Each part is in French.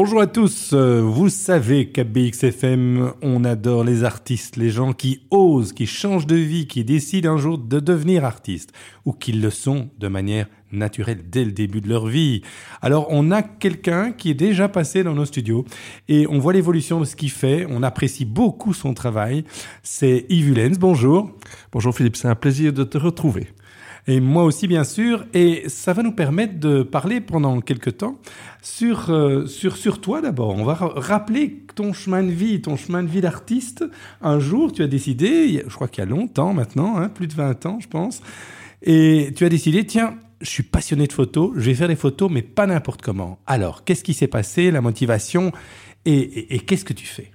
Bonjour à tous, euh, vous savez qu'à BXFM, on adore les artistes, les gens qui osent, qui changent de vie, qui décident un jour de devenir artistes, ou qui le sont de manière naturelle dès le début de leur vie. Alors on a quelqu'un qui est déjà passé dans nos studios, et on voit l'évolution de ce qu'il fait, on apprécie beaucoup son travail, c'est Yves Hulens, bonjour. Bonjour Philippe, c'est un plaisir de te retrouver et moi aussi bien sûr, et ça va nous permettre de parler pendant quelques temps sur, euh, sur, sur toi d'abord. On va rappeler ton chemin de vie, ton chemin de vie d'artiste. Un jour, tu as décidé, je crois qu'il y a longtemps maintenant, hein, plus de 20 ans je pense, et tu as décidé, tiens, je suis passionné de photos, je vais faire des photos, mais pas n'importe comment. Alors, qu'est-ce qui s'est passé, la motivation, et, et qu'est-ce que tu fais?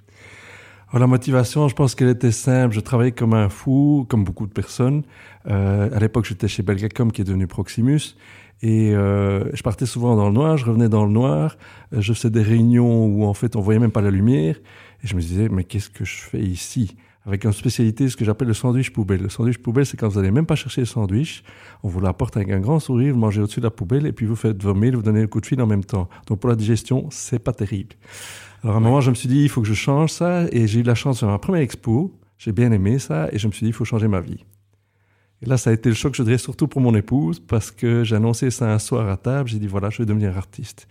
La motivation, je pense qu'elle était simple. Je travaillais comme un fou, comme beaucoup de personnes. Euh, à l'époque, j'étais chez Belgacom, qui est devenu Proximus. Et euh, je partais souvent dans le noir, je revenais dans le noir. Je faisais des réunions où, en fait, on voyait même pas la lumière. Et je me disais, mais qu'est-ce que je fais ici? Avec une spécialité, ce que j'appelle le sandwich poubelle. Le sandwich poubelle, c'est quand vous n'allez même pas chercher le sandwich, on vous l'apporte avec un grand sourire, vous mangez au-dessus de la poubelle, et puis vous faites vos mails, vous donnez le coup de fil en même temps. Donc pour la digestion, c'est pas terrible. Alors à un moment, je me suis dit, il faut que je change ça, et j'ai eu la chance de faire ma première expo, j'ai bien aimé ça, et je me suis dit, il faut changer ma vie. Et là, ça a été le choc, je dirais, surtout pour mon épouse, parce que j'ai annoncé ça un soir à table, j'ai dit, voilà, je vais devenir artiste.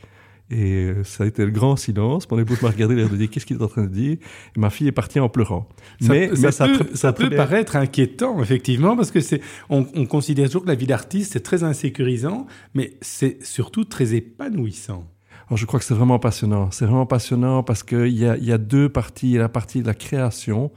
Et euh, ça a été le grand silence. Mon épouse m'a regardé, elle a dit Qu'est-ce qu'il est en train de dire? Et ma fille est partie en pleurant. Ça, mais, ça, peut, ça, peut paraître inquiétant, effectivement, parce que c'est, on, on, considère toujours que la vie d'artiste, c'est très insécurisant, mais c'est surtout très épanouissant. Alors, je crois que c'est vraiment passionnant. C'est vraiment passionnant parce qu'il y a, y a deux parties. Il y a la partie de la création,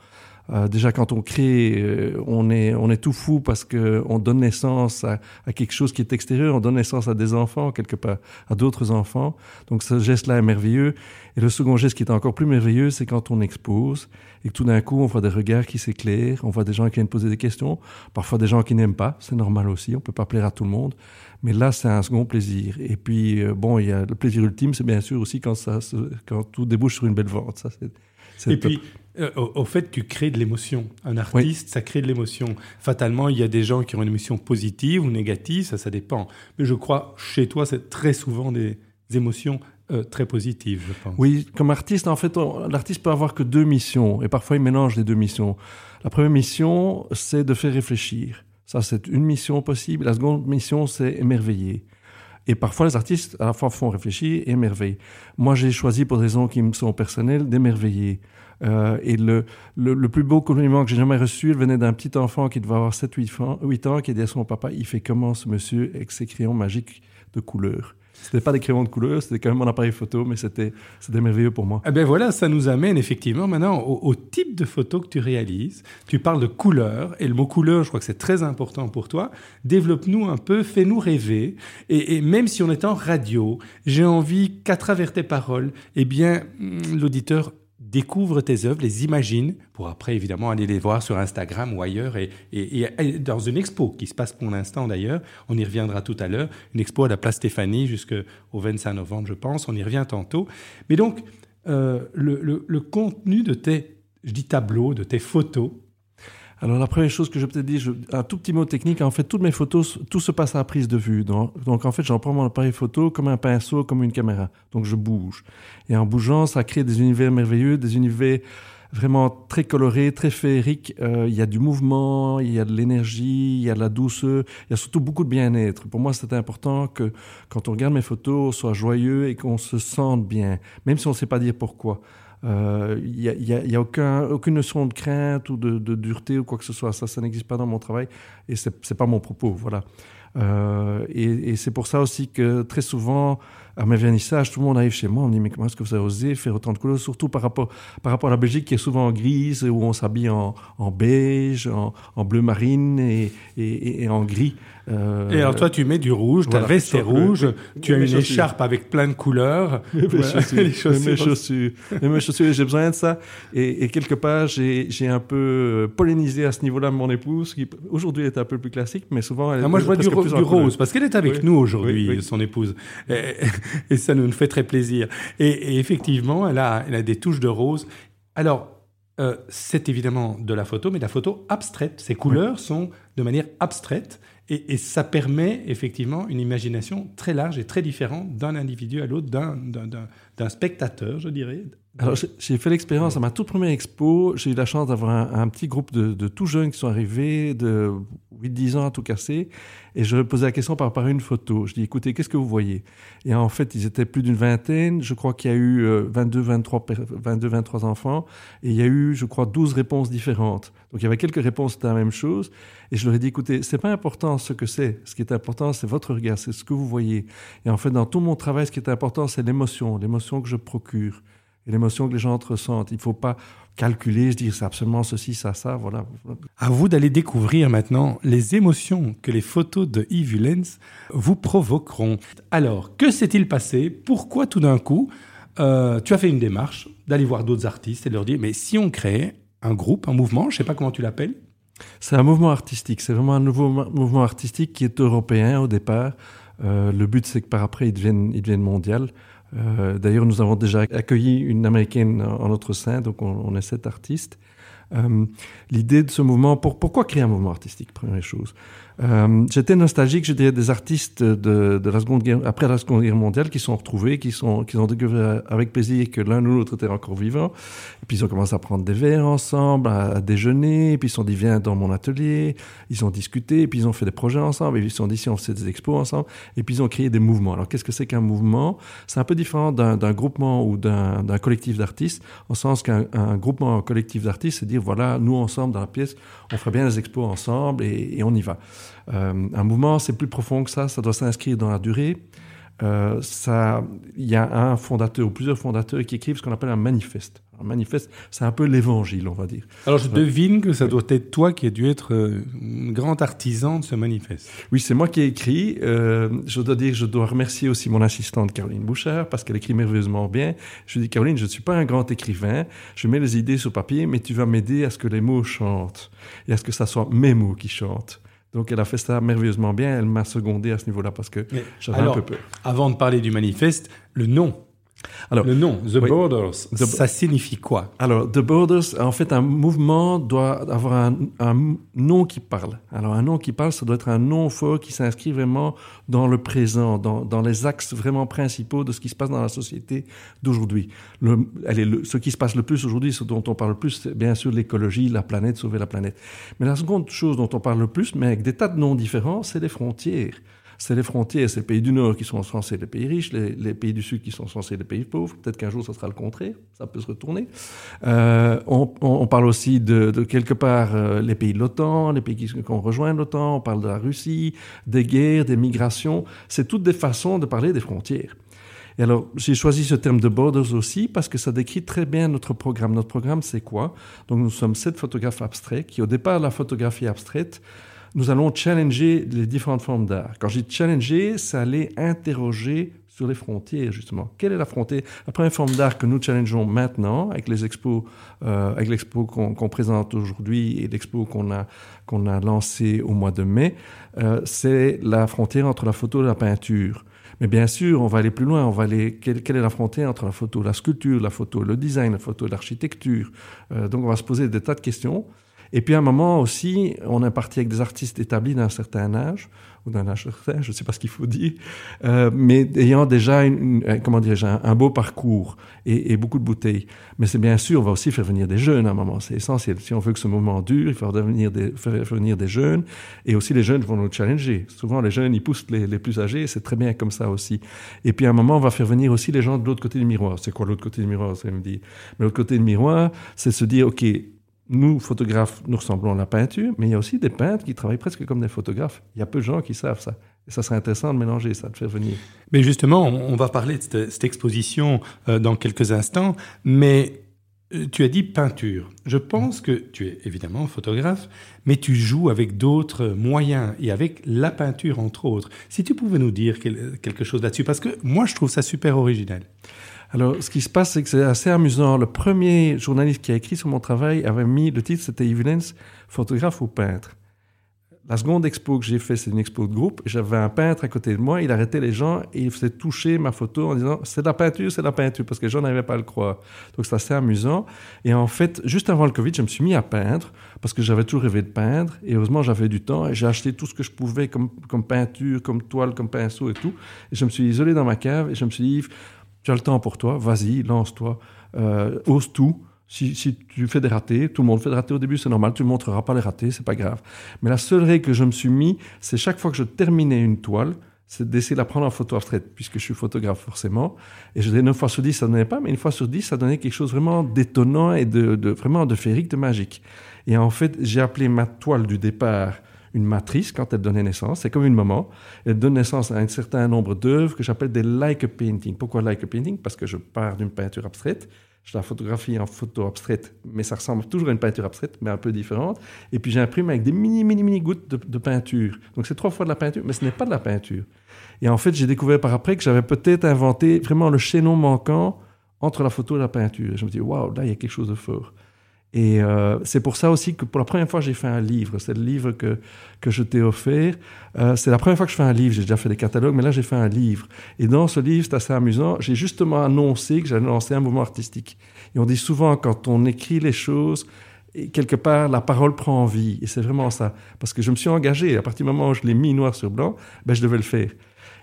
euh, déjà, quand on crée, euh, on, est, on est tout fou parce qu'on donne naissance à, à, quelque chose qui est extérieur, on donne naissance à des enfants, quelque part, à d'autres enfants. Donc ce geste-là est merveilleux. Et le second geste qui est encore plus merveilleux, c'est quand on expose et que tout d'un coup, on voit des regards qui s'éclairent, on voit des gens qui viennent poser des questions, parfois des gens qui n'aiment pas, c'est normal aussi, on peut pas plaire à tout le monde. Mais là, c'est un second plaisir. Et puis, euh, bon, il y a le plaisir ultime, c'est bien sûr aussi quand, ça, quand tout débouche sur une belle vente. Ça, c'est, et puis, euh, au, fait, tu crées de l'émotion. Un artiste, ça crée de l'émotion. Fatalement, il y a des gens qui ont une émotion positive ou négative, ça, ça dépend. Mais je crois, chez toi, c'est très souvent des émotions euh, très positives, je pense. Oui, comme artiste, en fait, l'artiste peut avoir que deux missions, et parfois il mélange les deux missions. La première mission, c'est de faire réfléchir. Ça, c'est une mission possible. La seconde mission, c'est émerveiller. Et parfois, les artistes, à la fois, font réfléchir et émerveiller. Moi, j'ai choisi, pour des raisons qui me sont personnelles, d'émerveiller. Euh, et le, le, le, plus beau compliment que j'ai jamais reçu, il venait d'un petit enfant qui devait avoir 7-8 ans, 8 ans, qui dit à son papa, il fait comment ce monsieur avec ses crayons magiques de couleur? C'était pas des crayons de couleur, c'était quand même mon appareil photo, mais c'était merveilleux pour moi. Eh ben voilà, ça nous amène effectivement maintenant au, type de photo que tu réalises. Tu parles de couleur, et le mot couleur, je crois que c'est très important pour toi. Développe-nous un peu, fais-nous rêver. Et, et, même si on est en radio, j'ai envie qu'à travers tes paroles, eh bien, mm, l'auditeur découvre tes œuvres, les imagine, pour après évidemment aller les voir sur Instagram ou ailleurs, et, et, dans une expo qui se passe pour l'instant d'ailleurs, on y reviendra tout à l'heure, une expo à la place Stéphanie jusqu'au 25 novembre je pense, on y revient tantôt. Mais donc, euh, le, le, contenu de tes, je dis tableaux, de tes photos, alors la première chose que je peux te dire, un tout petit mot technique, en fait toutes mes photos, tout se passe à prise de vue. Donc, donc en fait j'en prends mon appareil photo comme un pinceau, comme une caméra. Donc je bouge. Et en bougeant, ça crée des univers merveilleux, des univers vraiment très colorés, très féeriques. Euh, il y a du mouvement, il y a de l'énergie, il y a de la douceur, il y a surtout beaucoup de bien-être. Pour moi, c'est important que quand on regarde mes photos, on soit joyeux et qu'on se sente bien, même si on ne sait pas dire pourquoi. Il euh, n'y a, y a, aucune notion de crainte ou de, dureté ou quoi que ce soit. Ça, n'existe pas dans mon travail et c'est n'est pas mon propos. Voilà. Euh, et, c'est pour ça aussi que très souvent, à mes vernissages, tout le monde arrive chez moi, on me dit mais comment est-ce que vous avez osé faire autant de couleurs, surtout par rapport, par rapport à la Belgique qui est souvent grise, où on s'habille en, en, beige, en, en, bleu marine et en gris. Euh, et alors toi, tu mets du rouge, ta veste est rouge, tu as une écharpe avec plein de couleurs. mes chaussures, mes chaussures, mes chaussures, j'ai besoin de ça. Et, et quelque part, j'ai un peu pollinisé à ce niveau-là mon épouse, qui aujourd'hui est un peu plus classique, mais souvent elle ah, Moi, je vois du, du rose, parce qu'elle est avec nous aujourd'hui, son épouse. et ça nous fait très plaisir. Et, effectivement, elle a, elle a des touches de rose. Alors, euh, c'est évidemment de la photo, mais de la photo abstraite. Ces couleurs sont de manière abstraite. Et, et, ça permet effectivement une imagination très large et très différente d'un individu à l'autre, d'un spectateur, je dirais, alors, j'ai fait l'expérience à ma toute première expo. J'ai eu la chance d'avoir un, petit groupe de, de, tout jeunes qui sont arrivés, de 8-10 ans à tout casser. Et je leur posais la question par à une photo. Je dis, écoutez, qu'est-ce que vous voyez? Et en fait, ils étaient plus d'une vingtaine. Je crois qu'il y a eu 22, 23, 22, 23 enfants. Et il y a eu, je crois, 12 réponses différentes. Donc, il y avait quelques réponses, c'était la même chose. Et je leur ai dit, écoutez, c'est pas important ce que c'est. Ce qui est important, c'est votre regard, c'est ce que vous voyez. Et en fait, dans tout mon travail, ce qui est important, c'est l'émotion, l'émotion que je procure et l'émotion que les gens ressentent. Il ne faut pas calculer, se dire c'est absolument ceci, ça, ça, voilà. À vous d'aller découvrir maintenant les émotions que les photos de Yves Lenz vous provoqueront. Alors, que s'est-il passé? Pourquoi tout d'un coup, euh, tu as fait une démarche d'aller voir d'autres artistes et de leur dire, mais si on crée un groupe, un mouvement, je ne sais pas comment tu l'appelles C'est un mouvement artistique, c'est vraiment un nouveau mouvement artistique qui est européen au départ. Euh, le but, c'est que par après, il devienne, il devienne mondial. Euh, d'ailleurs, nous avons déjà accueilli une américaine en notre sein, donc on, est sept artistes. Euh, l'idée de ce mouvement, pour, pourquoi créer un mouvement artistique, première chose? Euh, J'étais nostalgique, je dirais, des artistes de, de, la seconde guerre, après la Seconde Guerre mondiale qui sont retrouvés, qui, sont, qui ont découvert avec plaisir que l'un ou l'autre était encore vivant. Et puis ils ont commencé à prendre des verres ensemble, à, déjeuner, et puis ils se sont dit, viens dans mon atelier. Ils ont discuté, et puis ils ont fait des projets ensemble, et puis ils se sont dit, si on fait des expos ensemble, et puis ils ont créé des mouvements. Alors qu'est-ce que c'est qu'un mouvement? C'est un peu différent d'un groupement ou d'un collectif d'artistes, en sens qu'un groupement, un collectif d'artistes, c'est dire, voilà, nous ensemble dans la pièce, on ferait bien des expos ensemble, et, et on y va. Euh, un mouvement, c'est plus profond que ça, ça doit s'inscrire dans la durée. Euh, ça, il y a un fondateur ou plusieurs fondateurs qui écrivent ce qu'on appelle un manifeste. Un manifeste, c'est un peu l'évangile, on va dire. Alors je devine que ça doit être toi qui as dû être euh, un grand artisan de ce manifeste. Oui, c'est moi qui ai écrit. Euh, je dois dire, je dois remercier aussi mon assistante Caroline Bouchard parce qu'elle écrit merveilleusement bien. Je dis Caroline, je ne suis pas un grand écrivain. Je mets les idées sur papier, mais tu vas m'aider à ce que les mots chantent et à ce que ça soit mes mots qui chantent. Donc elle a fait ça merveilleusement bien. Elle m'a secondé à ce niveau-là parce que j'avais un peu peur. Avant de parler du manifeste, le nom alors, le nom, The Borders, ça signifie quoi? Alors, The Borders, en fait, un mouvement doit avoir un, un, nom qui parle. Alors, un nom qui parle, ça doit être un nom fort qui s'inscrit vraiment dans le présent, dans, dans, les axes vraiment principaux de ce qui se passe dans la société d'aujourd'hui. Ce qui se passe le plus aujourd'hui, ce dont on parle le plus, c'est bien sûr l'écologie, la planète, sauver la planète. Mais la seconde chose dont on parle le plus, mais avec des tas de noms différents, c'est les frontières c'est les frontières, c'est les pays du Nord qui sont censés les pays riches, les, pays du Sud qui sont censés les pays pauvres. Peut-être qu'un jour, ça sera le contraire, ça peut se retourner. Euh, on, parle aussi de, quelque part euh, les pays de l'OTAN, les pays qui, qui ont rejoint l'OTAN, on parle de la Russie, des guerres, des migrations. C'est toutes des façons de parler des frontières. Et alors, j'ai choisi ce terme de borders aussi parce que ça décrit très bien notre programme. Notre programme, c'est quoi? Donc, nous sommes sept photographes abstraits qui, au départ, la photographie abstraite, nous allons challenger les différentes formes d'art. Quand je dis challenger, c'est aller interroger sur les frontières, justement. Quelle est la frontière? La première forme d'art que nous challengeons maintenant, avec les expos, euh, avec l'expo qu'on présente aujourd'hui et l'expo qu'on a, qu'on a lancé au mois de mai, euh, c'est la frontière entre la photo et la peinture. Mais bien sûr, on va aller plus loin. On va aller. Quelle, est la frontière entre la photo, la sculpture, la photo, le design, la photo, l'architecture? Euh, Donc, on va se poser des tas de questions. Et puis à un moment aussi, on est parti avec des artistes établis d'un certain âge, ou d'un âge certain, je ne sais pas ce qu'il faut dire, euh, mais ayant déjà une, euh, comment un, un, beau parcours et, beaucoup de bouteilles. Mais c'est bien sûr, on va aussi faire venir des jeunes à un moment, c'est essentiel. Si on veut que ce moment dure, il faut faire venir des jeunes, et aussi les jeunes vont nous challenger. Souvent, les jeunes, ils poussent les, les plus âgés, c'est très bien comme ça aussi. Et puis à un moment, on va faire venir aussi les gens de l'autre côté du miroir. C'est quoi l'autre côté du miroir, ça me dit? Mais l'autre côté du miroir, c'est se dire, OK, nous, photographes, nous ressemblons à la peinture, mais il y a aussi des peintres qui travaillent presque comme des photographes. Il y a peu de gens qui savent ça. Et ça serait intéressant de mélanger ça, de faire venir. Mais justement, on va parler de cette, exposition euh, dans quelques instants, mais euh, tu as dit peinture. Je pense que tu es évidemment photographe, mais tu joues avec d'autres moyens et avec la peinture entre autres. Si tu pouvais nous dire quelque chose là-dessus, parce que moi je trouve ça super original. Alors, ce qui se passe, c'est que c'est assez amusant. Le premier journaliste qui a écrit sur mon travail avait mis le titre, c'était Evidence, photographe ou peintre. la seconde expo que j'ai fait, c'est une expo de groupe. J'avais un peintre à côté de moi, il arrêtait les gens et il faisait toucher ma photo en disant c'est de la peinture, c'est de la peinture, parce que les gens n'arrivaient pas à le croire. Donc c'est assez amusant. Et en fait, juste avant le Covid, je me suis mis à peindre parce que j'avais toujours rêvé de peindre. Et heureusement, j'avais du temps et j'ai acheté tout ce que je pouvais comme, comme peinture, comme toile, comme pinceau et tout. Et je me suis isolé dans ma cave et je me suis dit tu as le temps pour toi, vas-y, lance-toi, euh, ose tout. Si, tu fais des ratés, tout le monde fait des ratés au début, c'est normal, tu ne montreras pas les ratés, c'est pas grave. Mais la seule règle que je me suis mis, c'est chaque fois que je terminais une toile, c'est d'essayer de la prendre en photo abstraite, puisque je suis photographe forcément. Et je dirais 9 fois sur 10, ça ne donnait pas, mais une fois sur 10, ça donnait quelque chose vraiment d'étonnant et de, vraiment de féerique, de magique. Et en fait, j'ai appelé ma toile du départ une matrice quand elle donnait naissance. C'est comme une maman. Elle donne naissance à un certain nombre d'œuvres que j'appelle des like painting. Pourquoi like painting? Parce que je pars d'une peinture abstraite je la photographie en photo abstraite, mais ça ressemble toujours à une peinture abstraite, mais un peu différente. Et puis j'imprime avec des mini, mini, mini gouttes de, peinture. Donc c'est trois fois de la peinture, mais ce n'est pas de la peinture. Et en fait, j'ai découvert par après que j'avais peut-être inventé vraiment le chaînon manquant entre la photo et la peinture. Je me dis, waouh, là, il y a quelque chose de fort. Et euh, c'est pour ça aussi que pour la première fois, j'ai fait un livre. C'est le livre que, que je t'ai offert. Euh, c'est la première fois que je fais un livre. J'ai déjà fait des catalogues, mais là, j'ai fait un livre. Et dans ce livre, c'est assez amusant. J'ai justement annoncé que j'allais lancer un mouvement artistique. Et on dit souvent, quand on écrit les choses, quelque part, la parole prend vie. Et c'est vraiment ça. Parce que je me suis engagé. À partir du moment où je l'ai mis noir sur blanc, ben, je devais le faire.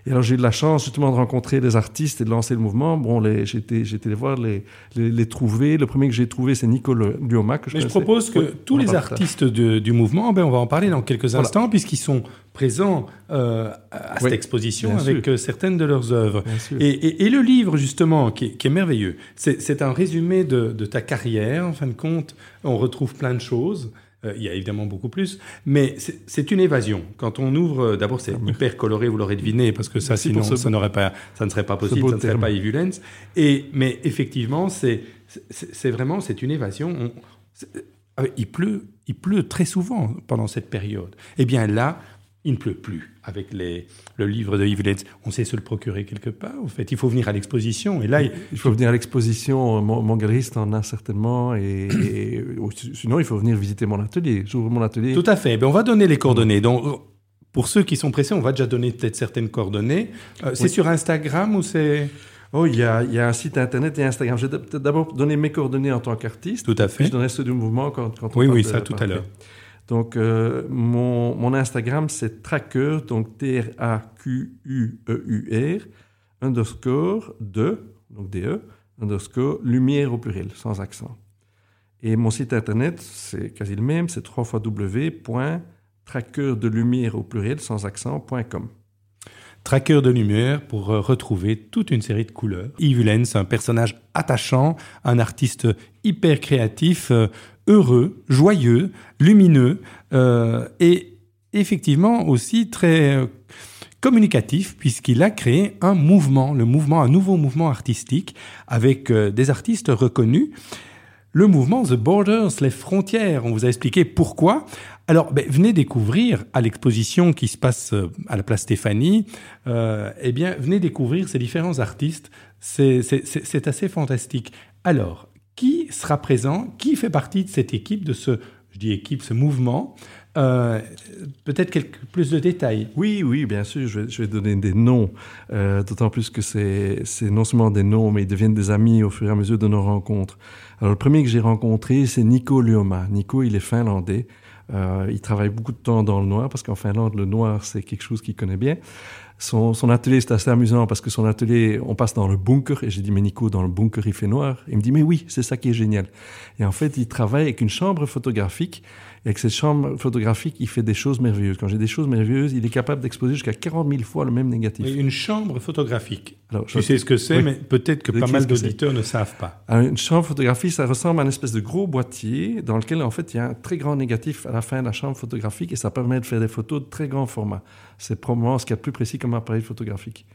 Et alors j'ai eu de la chance justement de rencontrer des artistes et de lancer le mouvement. Bon, j'ai été les voir, les, les, trouver. Le premier que j'ai trouvé, c'est Nicole Luoma. Mais je propose que tous les artistes du mouvement, ben, on va en parler dans quelques instants, puisqu'ils sont présents euh, à cette exposition avec euh, certaines de leurs œuvres. Et, et, le livre, justement, qui est, qui est merveilleux, c'est un résumé de, de, ta carrière. En fin de compte, on retrouve plein de choses. Euh, il y a évidemment beaucoup plus, mais c'est une évasion. Quand on ouvre, euh, d'abord c'est hyper coloré, vous l'aurez deviné, parce que ça, sinon, ça, n'aurait pas, ça ne serait pas possible, ça ne serait pas Evulence. Et mais effectivement, c'est c'est vraiment c'est une évasion. Euh, il pleut, il pleut très souvent pendant cette période. Eh bien là, il ne pleut plus avec les, le livre de Yves Lenz. On sait se le procurer quelque part. En fait, il faut venir à l'exposition. Et là, il faut venir à l'exposition. Mon, galeriste en a certainement. Et, sinon, il faut venir visiter mon atelier. J'ouvre mon atelier. Tout à fait. Ben, on va donner les coordonnées. Donc, pour ceux qui sont pressés, on va déjà donner peut-être certaines coordonnées. Euh, c'est sur Instagram ou c'est Oh, il y, a, il y, a, un site internet et Instagram. Je vais d'abord donner mes coordonnées en tant qu'artiste. Tout à fait. Puis je donnerai ceux du mouvement quand, quand on Oui, oui, ça tout à l'heure. Donc, euh, mon, Instagram, c'est tracker, donc T-R-A-Q-U-E-U-R, underscore de, donc D-E, underscore lumière au pluriel, sans accent. Et mon site internet, c'est quasi le même, c'est www.tracker de lumière au pluriel, sans accent.com. Tracker de lumière pour euh, retrouver toute une série de couleurs. Yves c'est un personnage attachant, un artiste hyper créatif, euh, heureux, joyeux, lumineux euh, et effectivement aussi très communicatif puisqu'il a créé un mouvement, le mouvement, un nouveau mouvement artistique avec des artistes reconnus. Le mouvement The Borders, les frontières. On vous a expliqué pourquoi. Alors, ben, venez découvrir à l'exposition qui se passe euh, à la place Stéphanie, euh, eh bien, venez découvrir ces différents artistes. C'est assez fantastique. Alors, qui sera présent Qui fait partie de cette équipe, de ce, je dis équipe, ce mouvement euh, Peut-être quelques plus de détails. Oui, oui, bien sûr, je vais, donner des noms, euh, d'autant plus que c'est non seulement des noms, mais ils deviennent des amis au fur et à mesure de nos rencontres. Alors, le premier que j'ai rencontré, c'est Nico Luoma. Nico, il est finlandais. Euh, il travaille beaucoup de temps dans le noir parce qu'en Finlande, le noir, c'est quelque chose qu'il connaît bien. Son, atelier, c'est assez amusant parce que son atelier, on passe dans le bunker et j'ai dit, mais Nico, dans le bunker, il fait noir. Il me dit, mais oui, c'est ça qui est génial. Et en fait, il travaille avec une chambre photographique et avec cette chambre photographique, il fait des choses merveilleuses. Quand j'ai des choses merveilleuses, il est capable d'exposer jusqu'à 40 000 fois le même négatif. une chambre photographique. Alors, tu sais ce que c'est, mais peut-être que pas mal d'auditeurs ne savent pas. une chambre photographique, ça ressemble à une espèce de gros boîtier dans lequel, en fait, il y a un très grand négatif à la fin de la chambre photographique et ça permet de faire des photos de très grand format. C'est probablement ce qu'il y a de plus précis comme appareil photographique.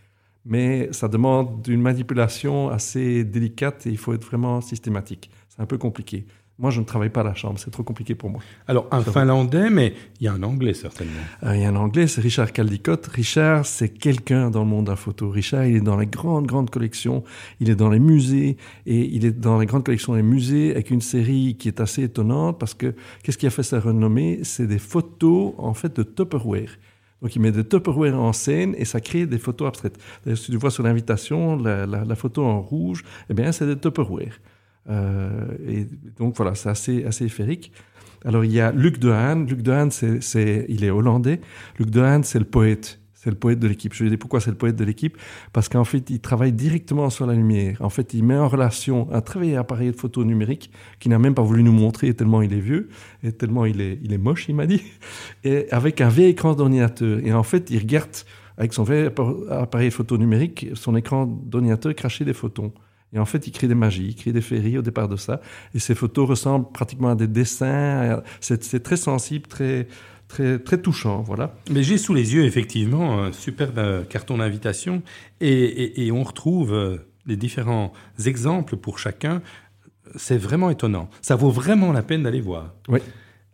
Mais ça demande une manipulation assez délicate et il faut être vraiment systématique. C'est un peu compliqué. Moi, je ne travaille pas à la chambre, c'est trop compliqué pour moi. Alors, un finlandais, mais il y a un anglais certainement. Euh, il y a un anglais, c'est Richard Caldicott. Richard, c'est quelqu'un dans le monde de la photo. Richard, il est dans les grandes, grandes collections, il est dans les musées, et il est dans les grandes collections des musées avec une série qui est assez étonnante parce que qu'est-ce qui a fait sa renommée? C'est des photos, en fait, de Tupperware. Donc, il met des Tupperware en scène et ça crée des photos abstraites. D'ailleurs, si tu vois sur l'invitation, la, la, la, photo en rouge, eh bien, c'est des Tupperware. Euh, et donc voilà, c'est assez, assez érique. Alors il y a Luc Dehaene. Luc Dehaene, c'est, il est hollandais. Luc Dehaene, c'est le poète. C'est le poète de l'équipe. Je vais dire pourquoi c'est le poète de l'équipe? Parce qu'en fait, il travaille directement sur la lumière. En fait, il met en relation un très vieil appareil de photo numérique qu'il n'a même pas voulu nous montrer tellement il est vieux et tellement il est, il est moche, il m'a dit, et avec un vieil écran d'ordinateur. Et en fait, il regarde avec son vieil appareil de photo numérique son écran d'ordinateur cracher des photons. Et en fait, il crée des magies, il crée des féeries au départ de ça. Et ces photos ressemblent pratiquement à des dessins. C'est très sensible, très, très, très touchant, voilà. Mais j'ai sous les yeux, effectivement, un superbe euh, carton d'invitation. Et, et, et, on retrouve euh, les différents exemples pour chacun. C'est vraiment étonnant. Ça vaut vraiment la peine d'aller voir. Oui.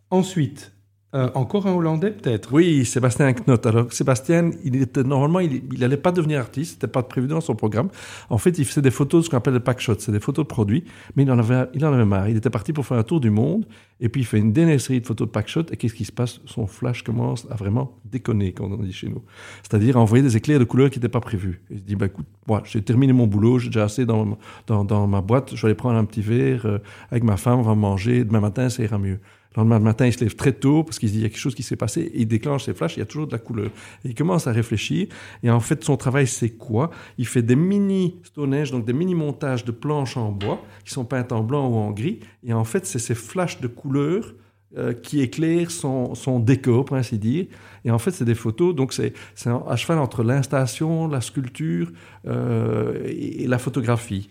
Ensuite, euh, encore un Hollandais, peut-être? Oui, Sébastien Knott. Alors, Sébastien, il était, normalement, il n'allait pas devenir artiste, c'était pas prévu dans son programme. En fait, il faisait des photos, ce qu'on appelle des pack shots, c'est des photos de produits, mais il en, avait, il en avait marre. Il était parti pour faire un tour du monde, et puis il fait une dernière série de photos de pack shots, et qu'est-ce qui se passe? Son flash commence à vraiment déconner, comme on dit chez nous. C'est-à-dire à envoyer des éclairs de couleurs qui n'étaient pas prévus. Il se dit, bah, écoute, moi, j'ai terminé mon boulot, j'ai déjà assez dans, ma boîte, je vais aller prendre un petit verre euh, avec ma femme, on va manger, demain matin, ça ira mieux. Le lendemain matin, il se lève très tôt parce qu'il se dit il y a quelque chose qui s'est passé. Et il déclenche ses flashs, il y a toujours de la couleur. Et il commence à réfléchir. Et en fait, son travail, c'est quoi? Il fait des mini Stonehenge, donc des mini montages de planches en bois qui sont peintes en blanc ou en gris. Et en fait, c'est ces flashs de couleurs euh, qui éclairent son, son, décor, pour ainsi dire. Et en fait, c'est des photos, donc c'est à cheval entre l'installation, la sculpture euh, et, et, la photographie.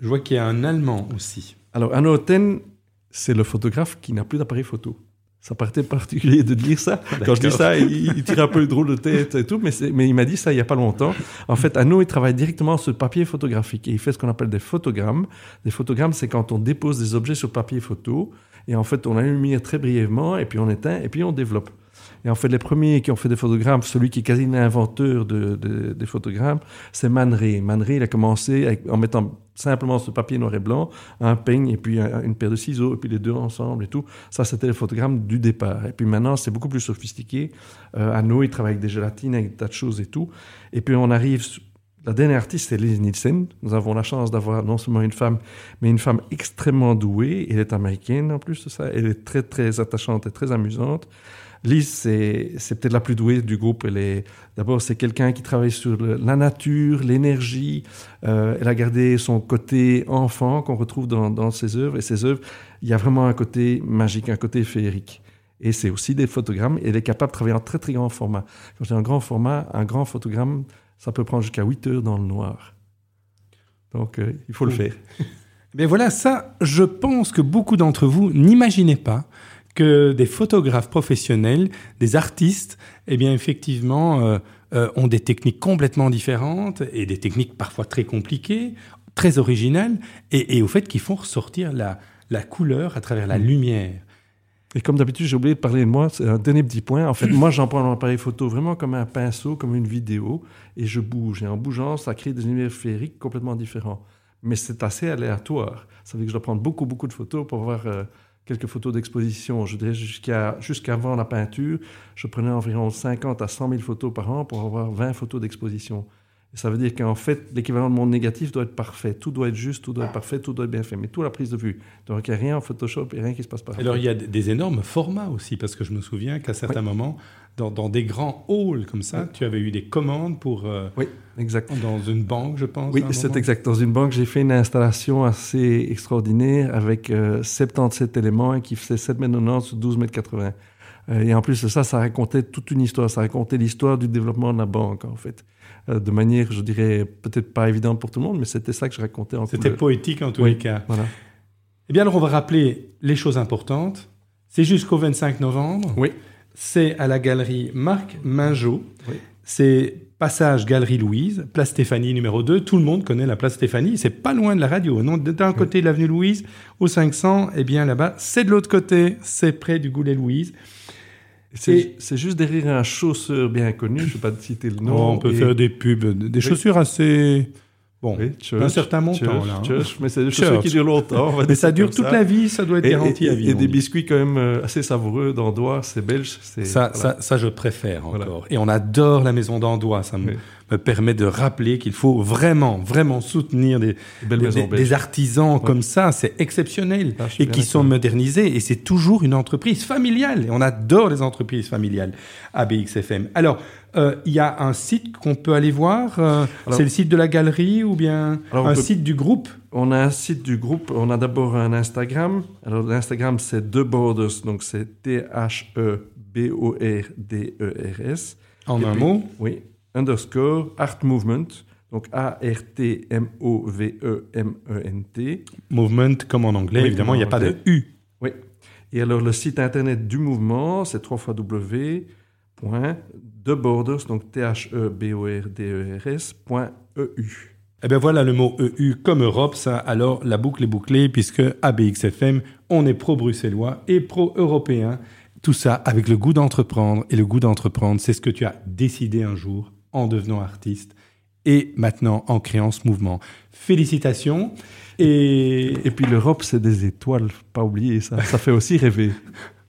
Je vois qu'il y a un Allemand aussi. Alors, un Oten, c'est le photographe qui n'a plus d'appareil photo. Ça paraît particulier de dire ça. Quand je dis ça, il, tire un peu le drôle de tête et tout, mais, mais il m'a dit ça il n'y a pas longtemps. En fait, à nous, il travaille directement sur le papier photographique et il fait ce qu'on appelle des photogrammes. Des photogrammes, c'est quand on dépose des objets sur papier photo et en fait, on allume très brièvement et puis on éteint et puis on développe. Et en fait, les premiers qui ont fait des photogrammes, celui qui est quasi l'inventeur de, de, des photogrammes, c'est Man Ray. Il a commencé en mettant simplement ce papier noir et blanc, un peigne et puis une paire de ciseaux, et puis les deux ensemble et tout. Ça, c'était les photogrammes du départ. Et puis maintenant, c'est beaucoup plus sophistiqué. Euh, Anno, il travaille avec des gélatines, avec des tas de choses et tout. Et puis on arrive... La dernière artiste, c'est Liz Nielsen. Nous avons la chance d'avoir non seulement une femme, mais une femme extrêmement douée. Elle est américaine en plus de ça. Elle est très, très attachante et très amusante. Lise, c'est peut-être la plus douée du groupe. D'abord c'est quelqu'un qui travaille sur la nature, l'énergie. Euh, elle a gardé son côté enfant qu'on retrouve dans, ses œuvres. Et ses œuvres, il y a vraiment un côté magique, un côté féerique. Et c'est aussi des photogrammes. Elle est capable de travailler en très très grand format. Quand j'ai un grand format, un grand photogramme, ça peut prendre jusqu'à 8 heures dans le noir. Donc euh, il faut le faire. Mais voilà, ça, je pense que beaucoup d'entre vous n'imaginez pas que des photographes professionnels, des artistes, eh bien effectivement, euh, euh, ont des techniques complètement différentes et des techniques parfois très compliquées, très originales, et, et au fait qu'ils font ressortir la, la couleur à travers la lumière. Et comme d'habitude, j'ai oublié de parler de moi. C'est un dernier petit point. En fait, moi, j'en prends un appareil photo vraiment comme un pinceau, comme une vidéo, et je bouge. Et en bougeant, ça crée des univers féeriques complètement différents. Mais c'est assez aléatoire. Ça veut dire que je dois prendre beaucoup, beaucoup de photos pour voir euh, quelques photos d'exposition. Je dirais jusqu'à jusqu'avant la peinture, je prenais environ 50 à 100 000 photos par an pour avoir 20 photos d'exposition. Ça veut dire qu'en fait, l'équivalent de monde négatif doit être parfait. Tout doit être juste, tout doit être parfait, tout doit être bien fait. Mais tout la prise de vue. Donc il n'y a rien en Photoshop et rien qui se passe pas. Alors il y a des énormes formats aussi, parce que je me souviens qu'à certains oui. moments, dans, dans, des grands halls comme ça, oui. tu avais eu des commandes pour... Euh, oui, exact. Dans une banque, je pense. Oui, c'est exact. Dans une banque, j'ai fait une installation assez extraordinaire avec euh, 77 éléments et qui faisait 7 mètres 90 sur 12 mètres 80. Euh, et en plus de ça, ça racontait toute une histoire. Ça racontait l'histoire du développement de la banque, en fait. Euh, de manière, je dirais, peut-être pas évidente pour tout le monde, mais c'était ça que je racontais en C'était poétique en tous oui, les cas. Voilà. Eh bien, alors on va rappeler les choses importantes. C'est jusqu'au 25 novembre. Oui. C'est à la galerie Marc Mingeot. Oui. C'est Passage Galerie Louise, place Stéphanie numéro 2. Tout le monde connaît la place Stéphanie. C'est pas loin de la radio. Non, d'un côté de l'avenue Louise, au 500, eh bien là-bas, c'est de l'autre côté. C'est près du Goulet Louise. C'est juste derrière un chausseur bien connu, je ne vais pas te citer le nom. On peut et- faire des pubs, des chaussures assez. Bon, Oui, Church, un certain montant, Church, là, hein. Church, mais c'est des chaussures qui durent longtemps. on va mais ça dure toute la vie, ça doit être Et, garanti et- à vie. et des dit. biscuits quand même euh, assez savoureux d'Andois, c'est belge. Ça, voilà. ça, ça, je préfère Voilà. encore. Et on adore la maison d'Andois. Ça me, Oui. Me permet de rappeler qu'il faut vraiment, vraiment soutenir des, des, artisans comme ça. C'est exceptionnel. Ah, et qui sont modernisés. Et c'est toujours une entreprise familiale. Et on adore les entreprises familiales à BXFM. Alors, euh, il y a un site qu'on peut aller voir. euh, c'est le site de la galerie ou bien un peut- site du groupe? On a un site du groupe, on a d'abord un Instagram. Alors l'Instagram c'est The Borders, donc c'est T-H-E-B-O-R-D-E-R-S. en Et un puis- mot? Oui, underscore Art Movement, donc A-R-T-M-O-V-E-M-E-N-T. Movement comme en anglais. Oui, Évidemment, il n'y a pas de. U. Oui. Et alors le site internet du mouvement, c'est www.theborders, donc T-H-E-B-O-R-D-E-R-S.eu. Eh bien voilà le mot EU comme Europe, ça, alors la boucle est bouclée puisque à BXFM, on est pro-bruxellois et pro-européen. Tout ça avec le goût d'entreprendre. Et le goût d'entreprendre, c'est ce que tu as décidé un jour en devenant artiste et maintenant en créant ce mouvement. Félicitations. Et Et puis l'Europe, c'est des étoiles, pas oublier ça. Ça fait aussi rêver.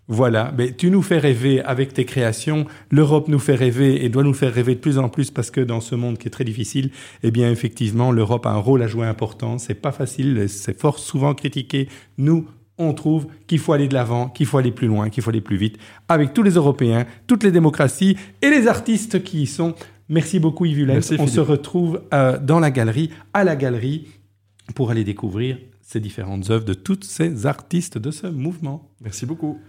Voilà, mais tu nous fais rêver avec tes créations. L'Europe nous fait rêver et doit nous faire rêver de plus en plus parce que dans ce monde qui est très difficile, eh bien effectivement, l'Europe a un rôle à jouer important. C'est pas facile, c'est fort souvent critiqué. Nous, on trouve qu'il faut aller de l'avant, qu'il faut aller plus loin, qu'il faut aller plus vite avec tous les Européens, toutes les démocraties et les artistes qui y sont. Merci beaucoup Yves Hulens. On se retrouve euh, dans la galerie, à la galerie, pour aller découvrir ces différentes œuvres de tous ces artistes de ce mouvement. Merci beaucoup.